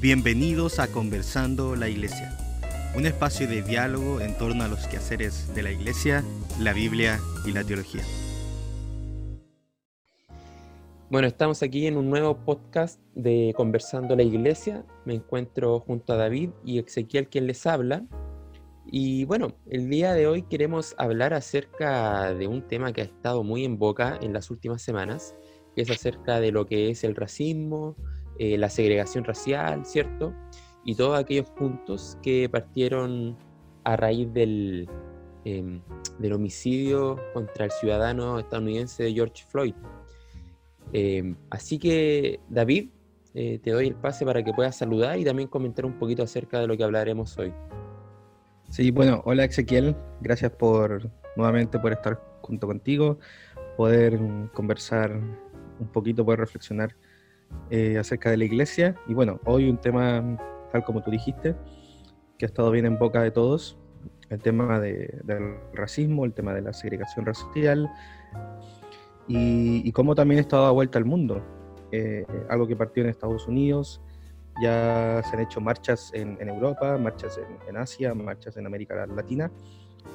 Bienvenidos a Conversando la Iglesia, un espacio de diálogo en torno a los quehaceres de la Iglesia, la Biblia y la teología. Bueno, estamos aquí en un nuevo podcast de Conversando la Iglesia. Me encuentro junto a David y Ezequiel quien les habla. Y bueno, el día de hoy queremos hablar acerca de un tema que ha estado muy en boca en las últimas semanas, que es acerca de lo que es el racismo, eh, la segregación racial, ¿cierto? Y todos aquellos puntos que partieron a raíz del, em, del homicidio contra el ciudadano estadounidense George Floyd. Em, así que, David, eh, te doy el pase para que puedas saludar y también comentar un poquito acerca de lo que hablaremos hoy. Sí, bueno, hola Ezequiel, gracias por nuevamente por estar junto contigo, poder conversar un poquito, poder reflexionar eh, acerca de la iglesia. Y bueno, hoy un tema, tal como tú dijiste, que ha estado bien en boca de todos, el tema de, del racismo, el tema de la segregación racial y, cómo también está dado vuelta al mundo. Eh, algo que partió en Estados Unidos, ya se han hecho marchas en, en Europa, marchas en, en, Asia, marchas en América Latina,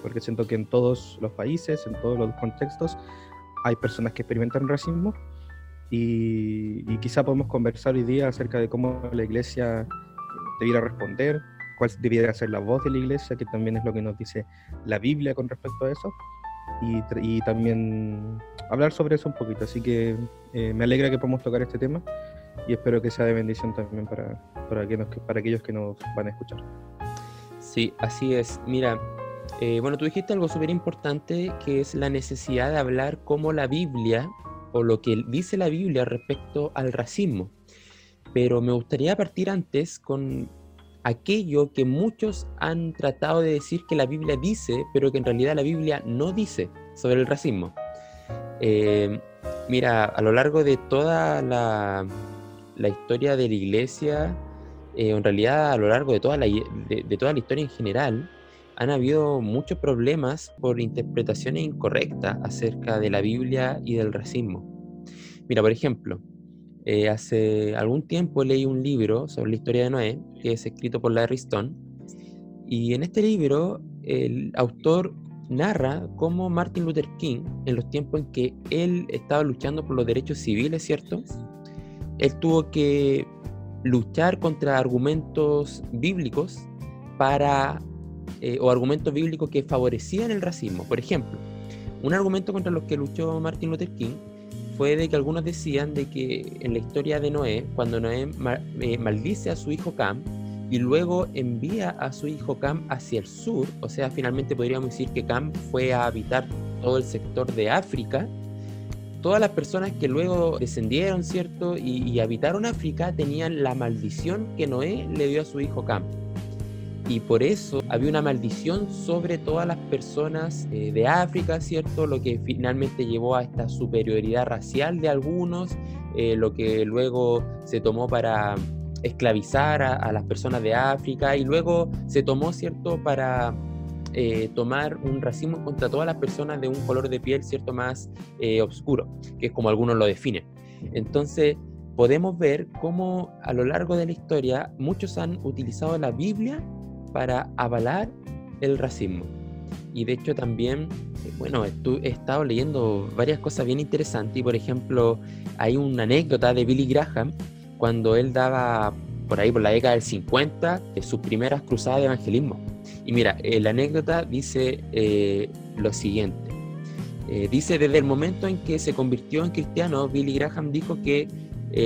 porque siento que en todos los países, en todos los contextos, hay personas que experimentan racismo y, quizá podemos conversar hoy día acerca de cómo la iglesia debiera responder, cuál debiera ser la voz de la iglesia, que también es lo que nos dice la Biblia con respecto a eso, y, y también hablar sobre eso un poquito. Así que eh, me alegra que podamos tocar este tema y espero que sea de bendición también para, para, que para aquellos que nos van a escuchar. Sí, así es. Mira, eh, bueno, tú dijiste algo súper importante que es la necesidad de hablar cómo la Biblia o lo que dice la Biblia respecto al racismo. Pero me gustaría partir antes con aquello que muchos han tratado de decir que la Biblia dice, pero que en realidad la Biblia no dice sobre el racismo. Eh, mira, a lo largo de toda la, historia de la iglesia, eh, en realidad a lo largo de toda, la, de toda la historia en general, han habido muchos problemas por interpretaciones incorrectas acerca de la Biblia y del racismo. Mira, por ejemplo, eh, hace algún tiempo leí un libro sobre la historia de Noé, que es escrito por Larry Stone, y en este libro el autor narra cómo Martin Luther King, en los tiempos en que él estaba luchando por los derechos civiles, ¿cierto? Él tuvo que luchar contra argumentos bíblicos para eh, o argumentos bíblicos que favorecían el racismo. Por ejemplo, un argumento contra los que luchó Martin Luther King fue de que algunos decían de que en la historia de Noé, cuando Noé eh, maldice a su hijo Cam y luego envía a su hijo Cam hacia el sur, o sea, finalmente podríamos decir que Cam fue a habitar todo el sector de África, todas las personas que luego descendieron, ¿cierto? Y, y habitaron África tenían la maldición que Noé le dio a su hijo Cam y por eso había una maldición sobre todas las personas eh, de África, ¿cierto? Lo que finalmente llevó a esta superioridad racial de algunos, eh, lo que luego se tomó para esclavizar a, las personas de África y luego se tomó, ¿cierto?, para eh, tomar un racismo contra todas las personas de un color de piel, ¿cierto?, más oscuro, que es como algunos lo definen. Entonces, podemos ver cómo a lo largo de la historia muchos han utilizado la Biblia para avalar el racismo. Y de hecho también, eh, bueno, he estado leyendo varias cosas bien interesantes y por ejemplo hay una anécdota de Billy Graham cuando él daba por ahí por la década del 50 eh, sus primeras cruzadas de evangelismo. Y mira, eh, la anécdota dice lo siguiente. dice, desde el momento en que se convirtió en cristiano, Billy Graham dijo que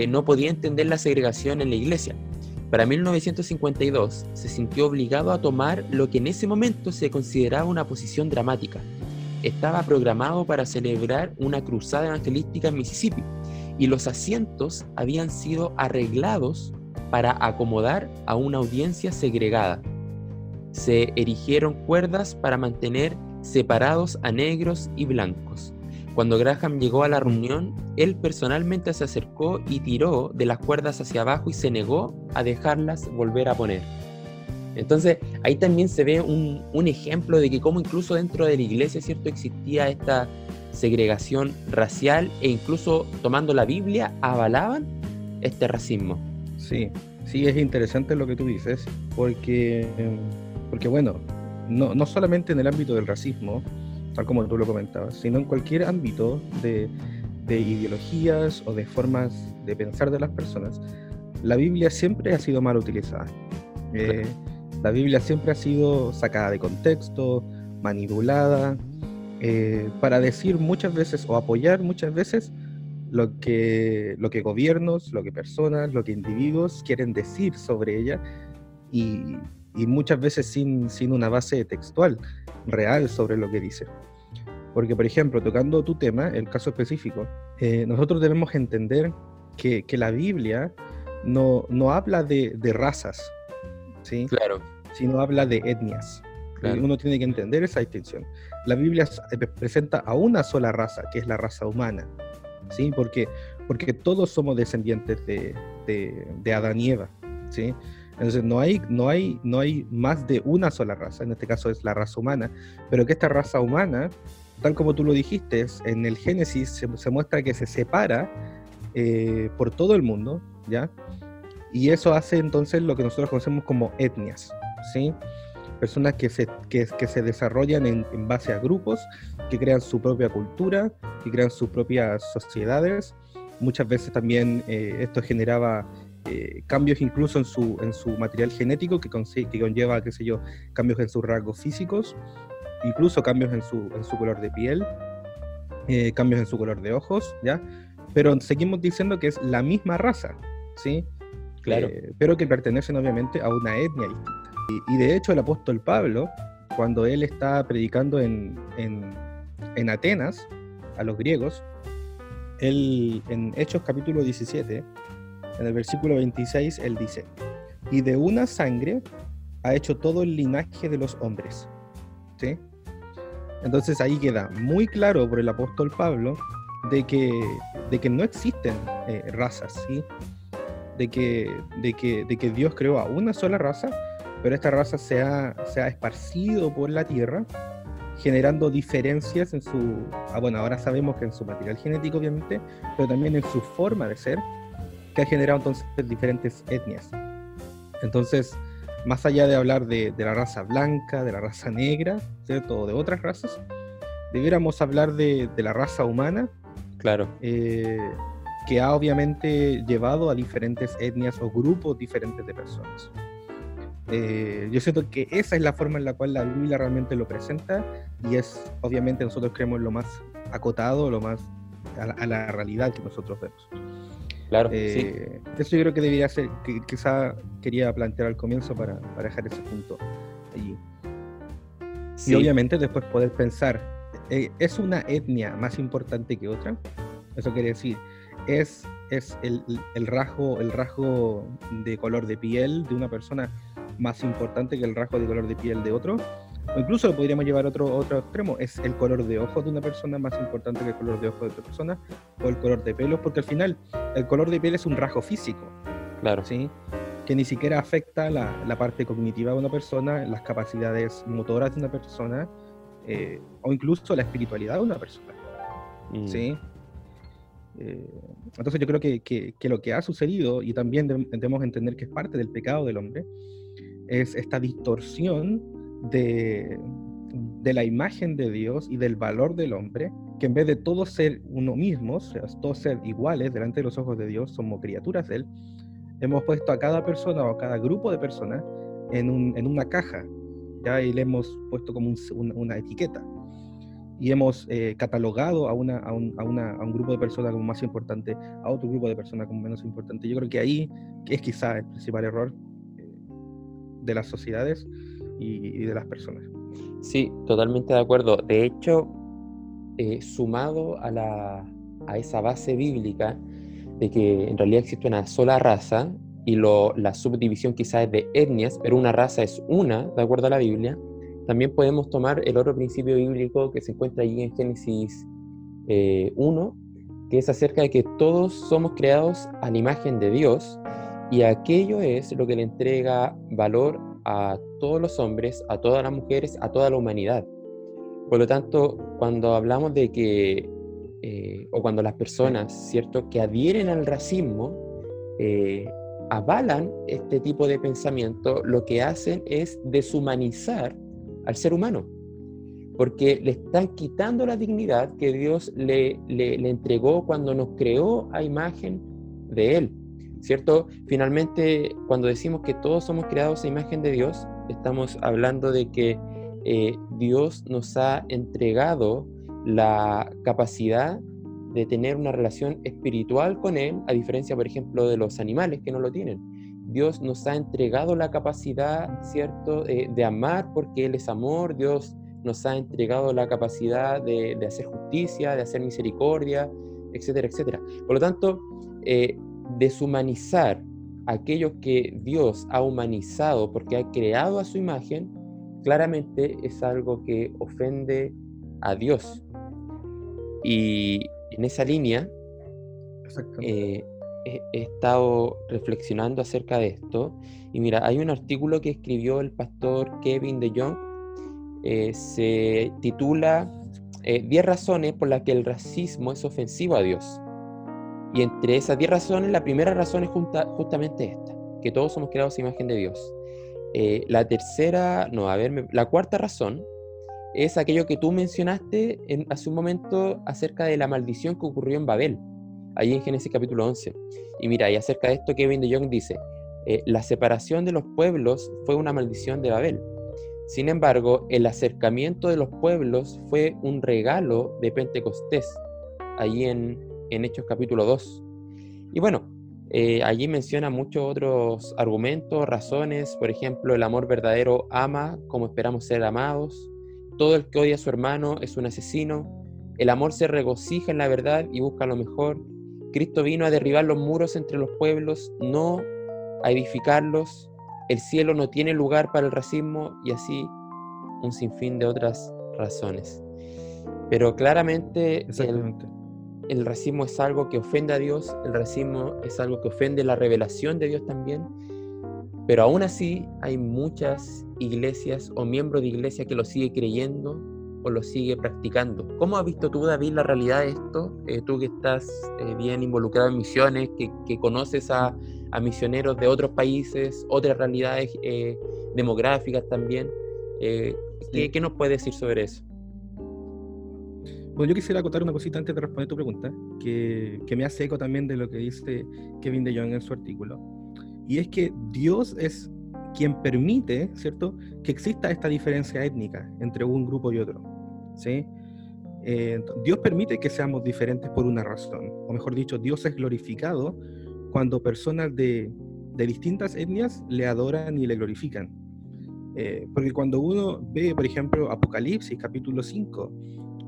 no podía entender la segregación en la iglesia para 1952 se sintió obligado a tomar lo que en ese momento se consideraba una posición dramática. Estaba programado para celebrar una cruzada evangelística en Mississippi y los asientos habían sido arreglados para acomodar a una audiencia segregada. Se erigieron cuerdas para mantener separados a negros y blancos. Cuando Graham llegó a la reunión, él personalmente se acercó y tiró de las cuerdas hacia abajo y se negó a dejarlas volver a poner. Entonces, ahí también se ve un, ejemplo de que como incluso dentro de la iglesia, ¿cierto? Existía esta segregación racial e incluso tomando la Biblia avalaban este racismo. Sí, Sí, es interesante lo que tú dices, porque, porque bueno, no, no solamente en el ámbito del racismo, tal como tú lo comentabas, sino en cualquier ámbito de, de ideologías o de formas de pensar de las personas, la Biblia siempre ha sido mal utilizada. Eh, la Biblia siempre ha sido sacada de contexto, manipulada, eh, para decir muchas veces o apoyar muchas veces lo que, lo que gobiernos, lo que personas, lo que individuos quieren decir sobre ella y, y muchas veces sin, sin, una base textual real sobre lo que dice. Porque, por ejemplo, tocando tu tema, el caso específico, eh, nosotros debemos entender que, que la Biblia no, no habla de, de, razas, ¿sí? Claro. sino habla de etnias. Claro. Uno tiene que entender esa distinción. La Biblia eh, presenta a una sola raza, que es la raza humana. ¿sí? Porque, porque todos somos descendientes de, de, de Adán y Eva, ¿sí? Entonces no hay, no, hay, no hay más de una sola raza, en este caso es la raza humana, pero que esta raza humana, tal como tú lo dijiste, en el Génesis se, muestra que se separa eh, por todo el mundo, ¿ya? Y eso hace entonces lo que nosotros conocemos como etnias, ¿sí? Personas que se, que, se desarrollan en, en base a grupos, que crean su propia cultura, que crean sus propias sociedades. Muchas veces también eh, esto generaba eh, cambios incluso en su, en su material genético, que, que, conlleva, qué sé yo, cambios en sus rasgos físicos, incluso cambios en su, en su color de piel, eh, cambios en su color de ojos, ¿ya? Pero seguimos diciendo que es la misma raza, ¿sí? Claro. Eh, pero que pertenecen obviamente a una etnia distinta. Y, y, de hecho el apóstol Pablo, cuando él está predicando en, en, en Atenas, a los griegos, él, en Hechos capítulo 17, en el versículo 26, él dice, y de una sangre ha hecho todo el linaje de los hombres. ¿Sí? Entonces ahí queda muy claro por el apóstol Pablo de que, de que no existen eh, razas, ¿sí? De que, de, que, de que Dios creó a una sola raza, pero esta raza se ha, se ha esparcido por la tierra, generando diferencias en su, ah, bueno, ahora sabemos que en su material genético obviamente, pero también en su forma de ser, que ha generado entonces diferentes etnias. Entonces, más allá de hablar de, de, la raza blanca, de la raza negra, ¿cierto? O de otras razas, debiéramos hablar de, de la raza humana. Claro. Eh, que ha obviamente llevado a diferentes etnias o grupos diferentes de personas. Eh, yo siento que esa es la forma en la cual la Biblia realmente lo presenta y es, obviamente, nosotros creemos lo más acotado, lo más a la, a la realidad que nosotros vemos. Claro, eh, sí. Eso yo creo que debería ser, que quizá quería plantear al comienzo para, para dejar ese punto allí. Sí. Y obviamente después poder pensar, eh, ¿es una etnia más importante que otra? Eso quiere decir, ¿es, es el, el, rasgo, el rasgo de color de piel de una persona más importante que el rasgo de color de piel de otro? O incluso lo podríamos llevar a otro, otro extremo, es el color de ojos de una persona más importante que el color de ojos de otra persona, o el color de pelo, porque al final el color de piel es un rasgo físico. Claro. ¿sí? Que ni siquiera afecta la, la parte cognitiva de una persona, las capacidades motoras de una persona, eh, o incluso la espiritualidad de una persona. Mm. ¿sí? Eh, entonces yo creo que, que, que, lo que ha sucedido, y también debemos entender que es parte del pecado del hombre, es esta distorsión de, la imagen de Dios y del valor del hombre, que en vez de todos ser uno mismo, todos ser iguales delante de los ojos de Dios, somos criaturas de Él, hemos puesto a cada persona o a cada grupo de personas en, un, en una caja, ¿ya? y le hemos puesto como un, un, una etiqueta. Y hemos eh, catalogado a, una, a, un, a, una, a un grupo de personas como más importante, a otro grupo de personas como menos importante. Yo creo que ahí es quizá el principal error eh, de las sociedades, y, de las personas. Sí, totalmente de acuerdo. De hecho, eh, sumado a, la, a esa base bíblica de que en realidad existe una sola raza y la subdivisión quizás de etnias, pero una raza es una, de acuerdo a la Biblia, también podemos tomar el otro principio bíblico que se encuentra allí en Génesis eh, 1, que es acerca de que todos somos creados a la imagen de Dios y aquello es lo que le entrega valor a todos los hombres, a todas las mujeres, a toda la humanidad. Por lo tanto, cuando hablamos de que, eh, o cuando las personas, ¿cierto?, que adhieren al racismo, eh, avalan este tipo de pensamiento, lo que hacen es deshumanizar al ser humano, porque le están quitando la dignidad que Dios le, le, entregó cuando nos creó a imagen de Él, ¿cierto? Finalmente, cuando decimos que todos somos creados a imagen de Dios, estamos hablando de que eh, Dios nos ha entregado la capacidad de tener una relación espiritual con Él, a diferencia, por ejemplo, de los animales que no lo tienen. Dios nos ha entregado la capacidad, ¿cierto?, eh, de amar porque Él es amor. Dios nos ha entregado la capacidad de, hacer justicia, de hacer misericordia, etcétera, etcétera. Por lo tanto, eh, deshumanizar aquello que Dios ha humanizado porque ha creado a su imagen, claramente es algo que ofende a Dios. Y en esa línea, eh, he, estado reflexionando acerca de esto. Y mira, hay un artículo que escribió el pastor Kevin de Jong, eh, se titula 10 eh, razones por las que el racismo es ofensivo a Dios. Y entre esas 10 razones, la primera razón es justamente esta, que todos somos creados a imagen de Dios. la tercera, no, a ver, la cuarta razón es aquello que tú mencionaste en, hace un momento acerca de la maldición que ocurrió en Babel, ahí en Génesis capítulo 11. Y mira, y acerca de esto Kevin de Jong dice, eh, la separación de los pueblos fue una maldición de Babel. Sin embargo, el acercamiento de los pueblos fue un regalo de Pentecostés, allí en, en Hechos capítulo 2. Y bueno, eh, allí menciona muchos otros argumentos, razones, por ejemplo, el amor verdadero ama como esperamos ser amados, todo el que odia a su hermano es un asesino. El amor se regocija en la verdad y busca lo mejor. Cristo vino a derribar los muros entre los pueblos, no a edificarlos. El cielo no tiene lugar para el racismo y así un sinfín de otras razones. Pero claramente el, racismo es algo que ofende a Dios, el racismo es algo que ofende la revelación de Dios también. Pero aún así hay muchas iglesias o miembros de iglesia que lo sigue creyendo o lo sigue practicando. ¿Cómo has visto tú, David, la realidad de esto? Eh, tú que estás eh, bien involucrado en misiones, que, conoces a, misioneros de otros países, otras realidades eh, demográficas también. ¿qué, ¿qué, nos puedes decir sobre eso? Bueno, yo quisiera acotar una cosita antes de responder tu pregunta, que, que me hace eco también de lo que dice Kevin de Jong en su artículo y es que Dios es quien permite, ¿cierto?, que exista esta diferencia étnica entre un grupo y otro, ¿sí? Eh, Dios permite que seamos diferentes por una razón, o mejor dicho, Dios es glorificado cuando personas de, de distintas etnias le adoran y le glorifican. Eh, porque cuando uno ve, por ejemplo, Apocalipsis capítulo 5,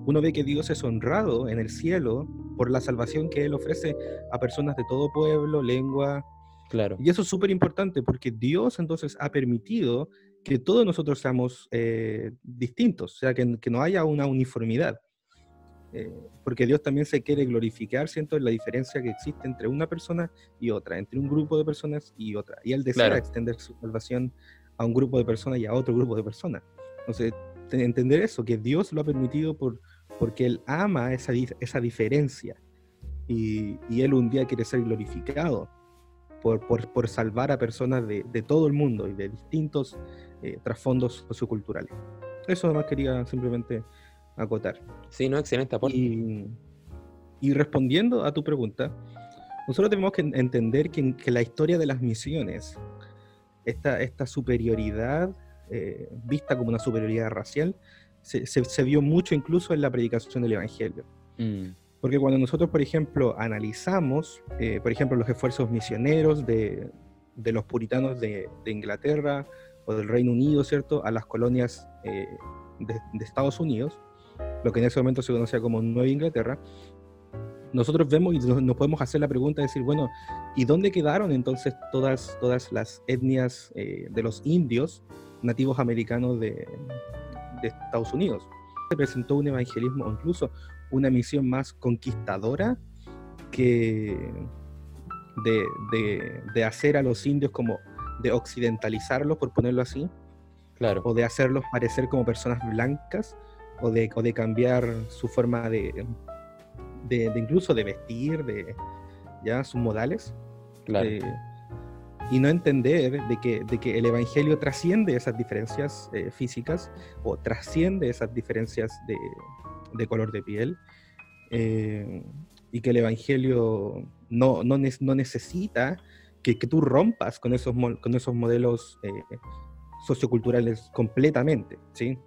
uno ve que Dios es honrado en el cielo por la salvación que Él ofrece a personas de todo pueblo, lengua, Claro. Y eso es súper importante porque Dios entonces ha permitido que todos nosotros seamos eh, distintos, o sea, que, que, no haya una uniformidad. Eh, porque Dios también se quiere glorificar, siento, en la diferencia que existe entre una persona y otra, entre un grupo de personas y otra. Y Él desea extender su salvación a un grupo de personas y a otro grupo de personas. Entonces, entender eso, que Dios lo ha permitido por, porque Él ama esa, esa diferencia. Y, y Él un día quiere ser glorificado por, por, por salvar a personas de, de, todo el mundo y de distintos eh, trasfondos socioculturales. Eso además quería simplemente acotar. Sí, no, excelente aporte. Y, y respondiendo a tu pregunta, nosotros tenemos que entender que, que la historia de las misiones, esta, esta superioridad eh, vista como una superioridad racial, se, se, se, vio mucho incluso en la predicación del Evangelio. Mm. Porque cuando nosotros, por ejemplo, analizamos, eh, por ejemplo, los esfuerzos misioneros de, de los puritanos de, de, Inglaterra o del Reino Unido, ¿cierto?, a las colonias eh, de, de, Estados Unidos, lo que en ese momento se conocía como Nueva Inglaterra, nosotros vemos y nos, podemos hacer la pregunta de decir, bueno, ¿y dónde quedaron entonces todas, todas las etnias eh, de los indios nativos americanos de, de Estados Unidos? Se presentó un evangelismo, incluso una misión más conquistadora que de, de, hacer a los indios como de occidentalizarlos, por ponerlo así, claro. o de hacerlos parecer como personas blancas, o de, o de cambiar su forma de, de, incluso de vestir, de ya sus modales. Claro. Eh, y no entender de que, de que el Evangelio trasciende esas diferencias eh, físicas o trasciende esas diferencias de, de color de piel eh, y que el Evangelio no, no, no necesita que, que, tú rompas con esos, con esos modelos eh, socioculturales completamente, ¿sí?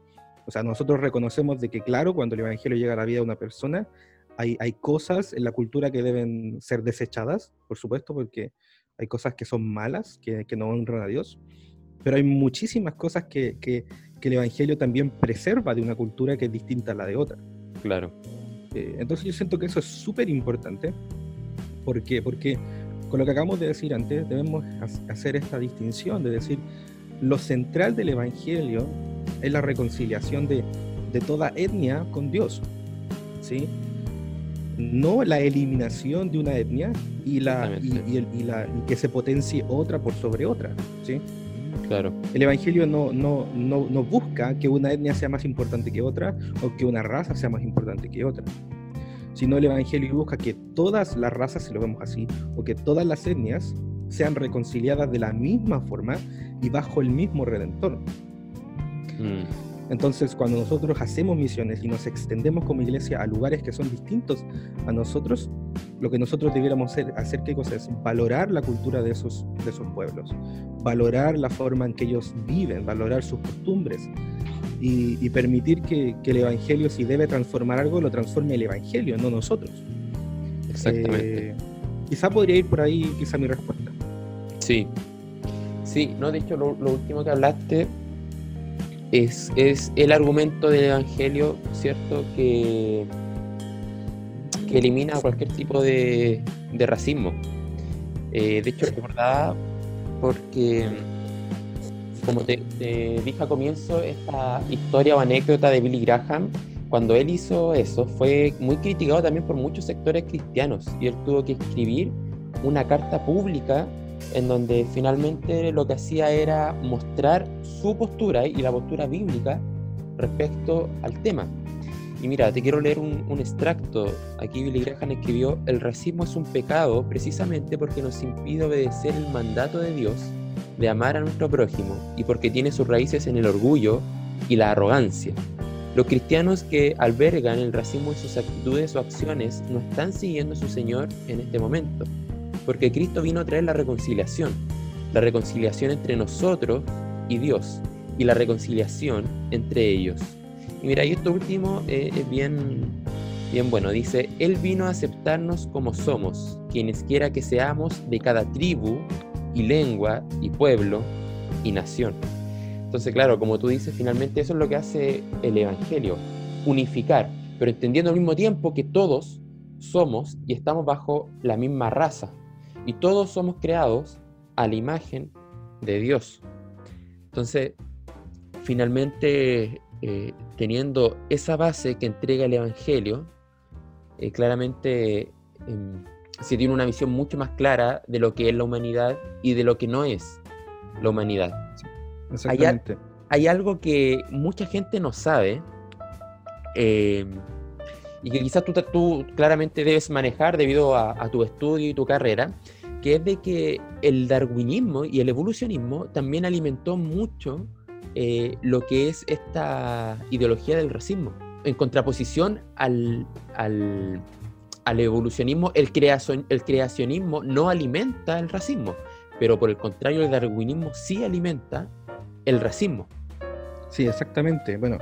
O sea, nosotros reconocemos de que, claro, cuando el Evangelio llega a la vida de una persona, hay, hay cosas en la cultura que deben ser desechadas, por supuesto, porque hay cosas que son malas, que, que no honran a Dios, pero hay muchísimas cosas que, que, que, el Evangelio también preserva de una cultura que es distinta a la de otra. Claro. Eh, entonces yo siento que eso es súper importante. ¿Por qué? Porque con lo que acabamos de decir antes, debemos hacer esta distinción de decir, lo central del Evangelio es la reconciliación de, de toda etnia con Dios. ¿sí? No la eliminación de una etnia y, la, y, y, la, que se potencie otra por sobre otra. ¿sí? Claro. El Evangelio no, no, no, no, busca que una etnia sea más importante que otra o que una raza sea más importante que otra, sino el Evangelio busca que todas las razas, si lo vemos así, o que todas las etnias sean reconciliadas de la misma forma y bajo el mismo redentor. Mm. Entonces, cuando nosotros hacemos misiones y nos extendemos como iglesia a lugares que son distintos a nosotros, lo que nosotros debiéramos hacer, hacer ¿qué cosa es? Valorar la cultura de esos, de esos pueblos, valorar la forma en que ellos viven, valorar sus costumbres y, permitir que, que, el Evangelio, si debe transformar algo, lo transforme el Evangelio, no nosotros. Exactamente. Eh, quizá podría ir por ahí, quizá mi respuesta. Sí, sí, no, de hecho lo, lo último que hablaste es, el argumento del Evangelio, ¿cierto? Que, que elimina cualquier tipo de, racismo. Eh, de hecho, recordaba porque, como te, dije al comienzo, esta historia o anécdota de Billy Graham, cuando él hizo eso, fue muy criticado también por muchos sectores cristianos y él tuvo que escribir una carta pública en donde finalmente lo que hacía era mostrar su postura y la postura bíblica respecto al tema. Y mira, te quiero leer un, extracto. Aquí Billy Graham escribió, el racismo es un pecado precisamente porque nos impide obedecer el mandato de Dios de amar a nuestro prójimo y porque tiene sus raíces en el orgullo y la arrogancia. Los cristianos que albergan el racismo en sus actitudes o acciones no están siguiendo a su Señor en este momento porque Cristo vino a traer la reconciliación, la reconciliación entre nosotros y Dios, y la reconciliación entre ellos. Y mira, y esto último eh, es bien, bien bueno. Dice, Él vino a aceptarnos como somos, quienes quiera que seamos de cada tribu y lengua y pueblo y nación. Entonces, claro, como tú dices, finalmente eso es lo que hace el Evangelio, unificar, pero entendiendo al mismo tiempo que todos somos y estamos bajo la misma raza, y todos somos creados a la imagen de Dios. Entonces, finalmente, eh, teniendo esa base que entrega el Evangelio, eh, claramente em, se tiene una visión mucho más clara de lo que es la humanidad y de lo que no es la humanidad. exactamente. Hay, algo que mucha gente no sabe em, y que quizás tú, tú, claramente debes manejar debido a, tu estudio y tu carrera, que es de que el darwinismo y el evolucionismo también alimentó mucho eh, lo que es esta ideología del racismo. En contraposición al, al, al evolucionismo, el, creación, el creacionismo no alimenta el racismo, pero por el contrario, el darwinismo sí alimenta el racismo. Sí, exactamente. Bueno,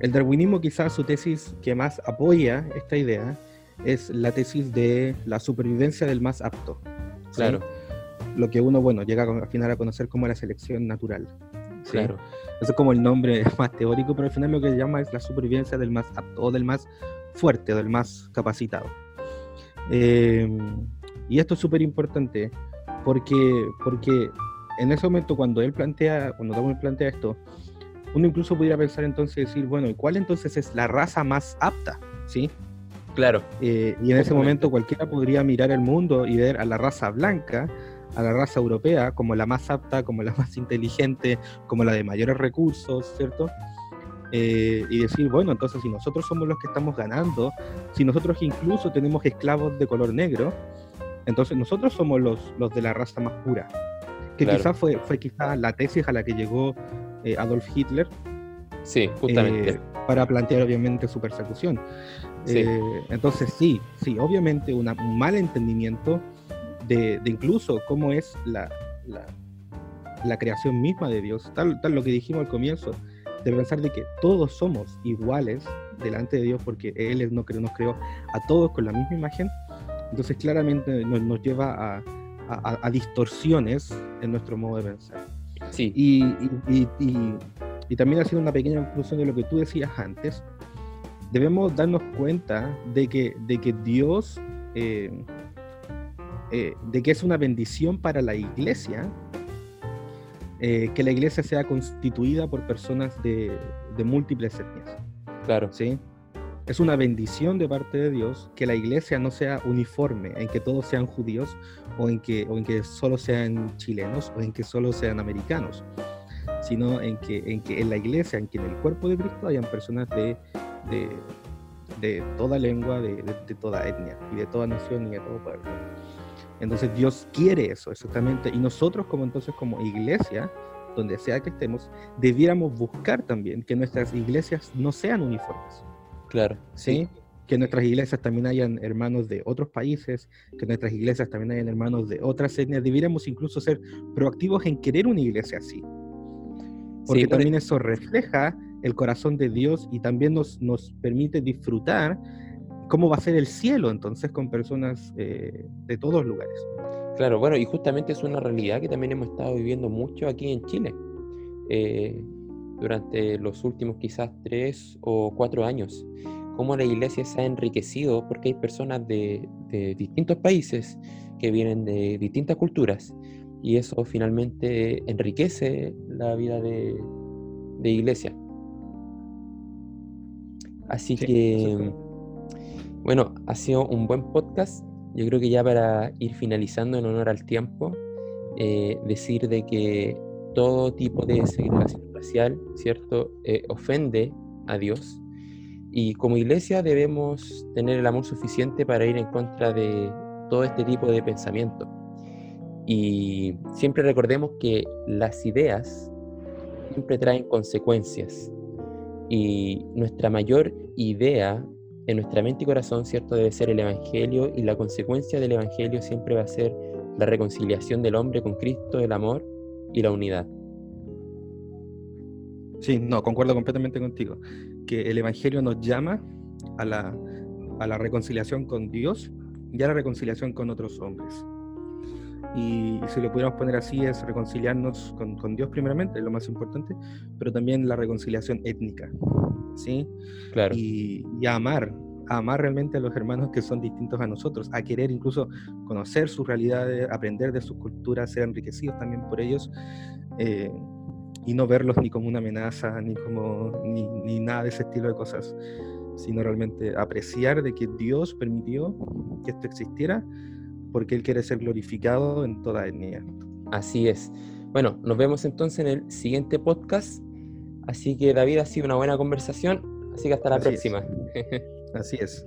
el darwinismo quizás su tesis que más apoya esta idea es la tesis de la supervivencia del más apto. Claro. Lo que uno, bueno, llega al final a conocer como la selección natural. Claro. Eso es como el nombre más teórico, pero al final lo que se llama es la supervivencia del más apto o del más fuerte o del más capacitado. Eh, y esto es súper importante porque, porque en ese momento cuando él plantea, cuando Darwin plantea esto, uno incluso pudiera pensar entonces decir, bueno, ¿y cuál entonces es la raza más apta? ¿Sí? Claro. Eh, y en ese momento cualquiera podría mirar el mundo y ver a la raza blanca, a la raza europea, como la más apta, como la más inteligente, como la de mayores recursos, ¿cierto? Eh, y decir, bueno, entonces si nosotros somos los que estamos ganando, si nosotros incluso tenemos esclavos de color negro, entonces nosotros somos los, los de la raza más pura. que quizás fue, fue quizás la tesis a la que llegó eh, Adolf Hitler. Sí, justamente. Eh, para plantear obviamente su persecución. Eh, entonces sí, sí, obviamente un mal entendimiento de, incluso cómo es la, la, creación misma de Dios, tal, tal lo que dijimos al comienzo, de pensar de que todos somos iguales delante de Dios porque Él nos creó, nos creó a todos con la misma imagen, entonces claramente nos, nos lleva a, a, distorsiones en nuestro modo de pensar. Sí. Y, y, y, y, también haciendo una pequeña conclusión de lo que tú decías antes, debemos darnos cuenta de que, de que Dios, eh, eh, de que es una bendición para la iglesia, eh, que la iglesia sea constituida por personas de, de múltiples etnias. Claro. ¿Sí? Es una bendición de parte de Dios que la iglesia no sea uniforme, en que todos sean judíos o en que, o en que solo sean chilenos o en que solo sean americanos, sino en que en, que en la iglesia, en que en el cuerpo de Cristo hayan personas de, de, de toda lengua, de, de, toda etnia y de toda nación y de todo pueblo. Entonces Dios quiere eso exactamente y nosotros como entonces como iglesia donde sea que estemos, debiéramos buscar también que nuestras iglesias no sean uniformes Claro. ¿sí? Que nuestras iglesias también hayan hermanos de otros países, que nuestras iglesias también hayan hermanos de otras etnias. Debiéramos incluso ser proactivos en querer una iglesia así. Porque también eso refleja el corazón de Dios y también nos, nos permite disfrutar cómo va a ser el cielo entonces con personas eh, de todos lugares. Claro, bueno, y justamente es una realidad que también hemos estado viviendo mucho aquí en Chile. Eh, durante los últimos quizás tres o cuatro años, cómo la iglesia se ha enriquecido porque hay personas de, distintos países que vienen de distintas culturas y eso finalmente enriquece la vida de, iglesia. Así que, bueno, ha sido un buen podcast. Yo creo que ya para ir finalizando en honor al tiempo, eh, decir de que todo tipo de segregación racial, ¿cierto?, eh, ofende a Dios. Y como iglesia debemos tener el amor suficiente para ir en contra de todo este tipo de pensamiento. Y siempre recordemos que las ideas siempre traen consecuencias. Y nuestra mayor idea en nuestra mente y corazón, ¿cierto? Debe ser el Evangelio y la consecuencia del Evangelio siempre va a ser la reconciliación del hombre con Cristo, el amor y la unidad. Sí, no, concuerdo completamente contigo. Que el Evangelio nos llama a la, a la reconciliación con Dios y a la reconciliación con otros hombres. Y, si lo pudiéramos poner así, es reconciliarnos con, con, Dios primeramente, es lo más importante, pero también la reconciliación étnica, ¿sí? Claro. Y, y amar, a amar realmente a los hermanos que son distintos a nosotros, a querer incluso conocer sus realidades, aprender de sus culturas, ser enriquecidos también por ellos, eh, y no verlos ni como una amenaza, ni como ni, ni, nada de ese estilo de cosas, sino realmente apreciar de que Dios permitió que esto existiera, porque Él quiere ser glorificado en toda etnia. Así es. Bueno, nos vemos entonces en el siguiente podcast. Así que David ha sido una buena conversación, así que hasta la próxima. Así es.